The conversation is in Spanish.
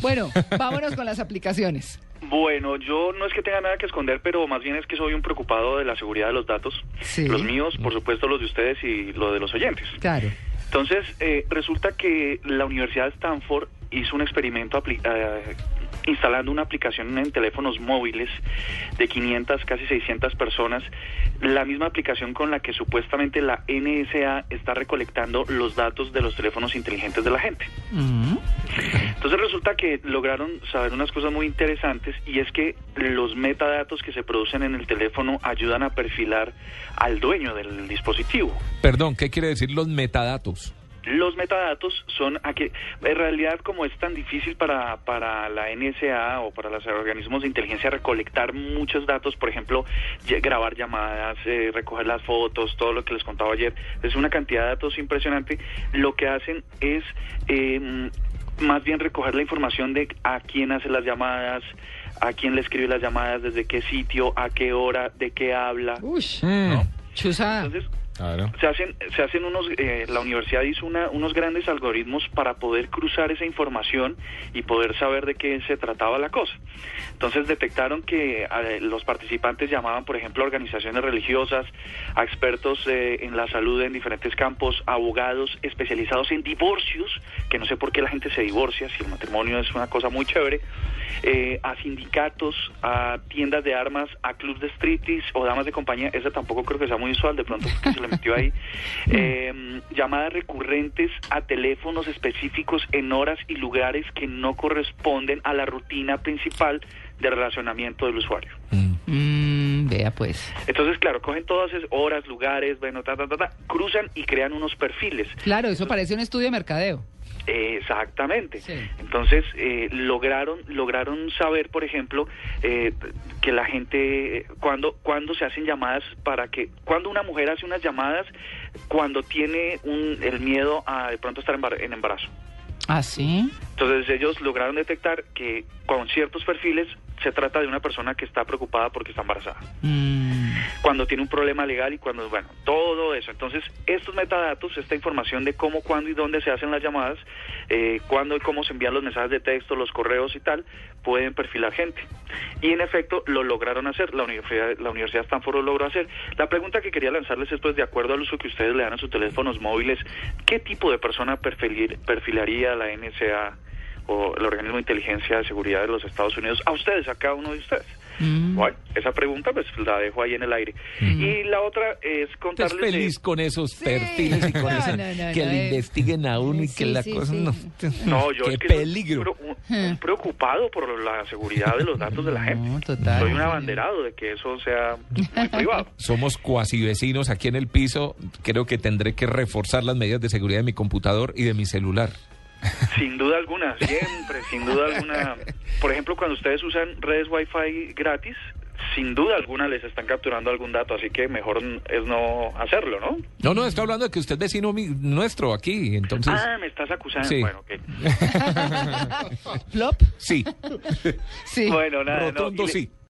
Bueno, vámonos con las aplicaciones. Bueno, yo no es que tenga nada que esconder, pero más bien es que soy un preocupado de la seguridad de los datos. Sí. Los míos, por supuesto, los de ustedes y los de los oyentes. Claro. Entonces, eh, resulta que la Universidad de Stanford hizo un experimento eh, instalando una aplicación en teléfonos móviles de 500, casi 600 personas, la misma aplicación con la que supuestamente la NSA está recolectando los datos de los teléfonos inteligentes de la gente. Entonces resulta que lograron saber unas cosas muy interesantes y es que los metadatos que se producen en el teléfono ayudan a perfilar al dueño del dispositivo. Perdón, ¿qué quiere decir los metadatos? Los metadatos son a que, en realidad, como es tan difícil para, para la NSA o para los organismos de inteligencia recolectar muchos datos, por ejemplo, grabar llamadas, eh, recoger las fotos, todo lo que les contaba ayer, es una cantidad de datos impresionante. Lo que hacen es eh, más bien recoger la información de a quién hace las llamadas, a quién le escribe las llamadas, desde qué sitio, a qué hora, de qué habla. Uy, Mm, chuzada. Entonces, se hacen, se hacen unos, eh, la universidad hizo una- unos grandes algoritmos para poder cruzar esa información y poder saber de qué se trataba la cosa. Entonces detectaron que eh, los participantes llamaban, por ejemplo, organizaciones religiosas, a expertos eh, en la salud en diferentes campos, abogados especializados en divorcios, que no sé por qué la gente se divorcia, si el matrimonio es una cosa muy chévere, eh, a sindicatos, a tiendas de armas, a clubs de striptease o damas de compañía, esa tampoco creo que sea muy usual, de pronto metió ahí, eh, llamadas recurrentes a teléfonos específicos en horas y lugares que no corresponden a la rutina principal de relacionamiento del usuario. Mm, vea pues. Entonces, claro, cogen todas esas horas, lugares, bueno, ta, ta, ta, ta, cruzan y crean unos perfiles. Claro, eso parece un estudio de mercadeo. Exactamente. Sí. Entonces eh, lograron lograron saber, por ejemplo, eh, que la gente cuando cuando se hacen llamadas para que cuando una mujer hace unas llamadas cuando tiene un, el miedo a de pronto estar en embarazo. ¿Ah, sí? Entonces ellos lograron detectar que con ciertos perfiles se trata de una persona que está preocupada porque está embarazada Mm, cuando tiene un problema legal y cuando, bueno, todo eso. Entonces, estos metadatos, esta información de cómo, cuándo y dónde se hacen las llamadas, eh, cuándo y cómo se envían los mensajes de texto, los correos y tal, pueden perfilar gente. Y en efecto, lo lograron hacer, la Universidad, la Universidad de Stanford lo logró hacer. La pregunta que quería lanzarles es, pues, de acuerdo al uso que ustedes le dan a sus teléfonos móviles, ¿qué tipo de persona perfilir- perfilaría la NSA o el organismo de inteligencia de seguridad de los Estados Unidos a ustedes, a cada uno de ustedes? mm. Bueno, esa pregunta pues la dejo ahí en el aire. Y la otra es Estás contarles... de- feliz con esos perfiles y con No, esa- no, no, que no, le investiguen a uno y Sí, que la sí, cosa sí. no. No, yo Qué es que soy peligro. pro- un- un preocupado por la seguridad de los datos de la gente. No, total. Soy un abanderado de que eso sea muy privado. Somos cuasi vecinos aquí en el piso. Creo que tendré que reforzar las medidas de seguridad de mi computador y de mi celular. Sin duda alguna, siempre, sin duda alguna. Por ejemplo, cuando ustedes usan redes Wi-Fi gratis, sin duda alguna les están capturando algún dato, así que mejor es no hacerlo, ¿no? No, no, estoy hablando de que usted es vecino mi- nuestro aquí, entonces. Ah, me estás acusando. Sí. Bueno, ok. ¿Flop? Sí, Sí. Bueno, nada, no. rotondo y le- sí.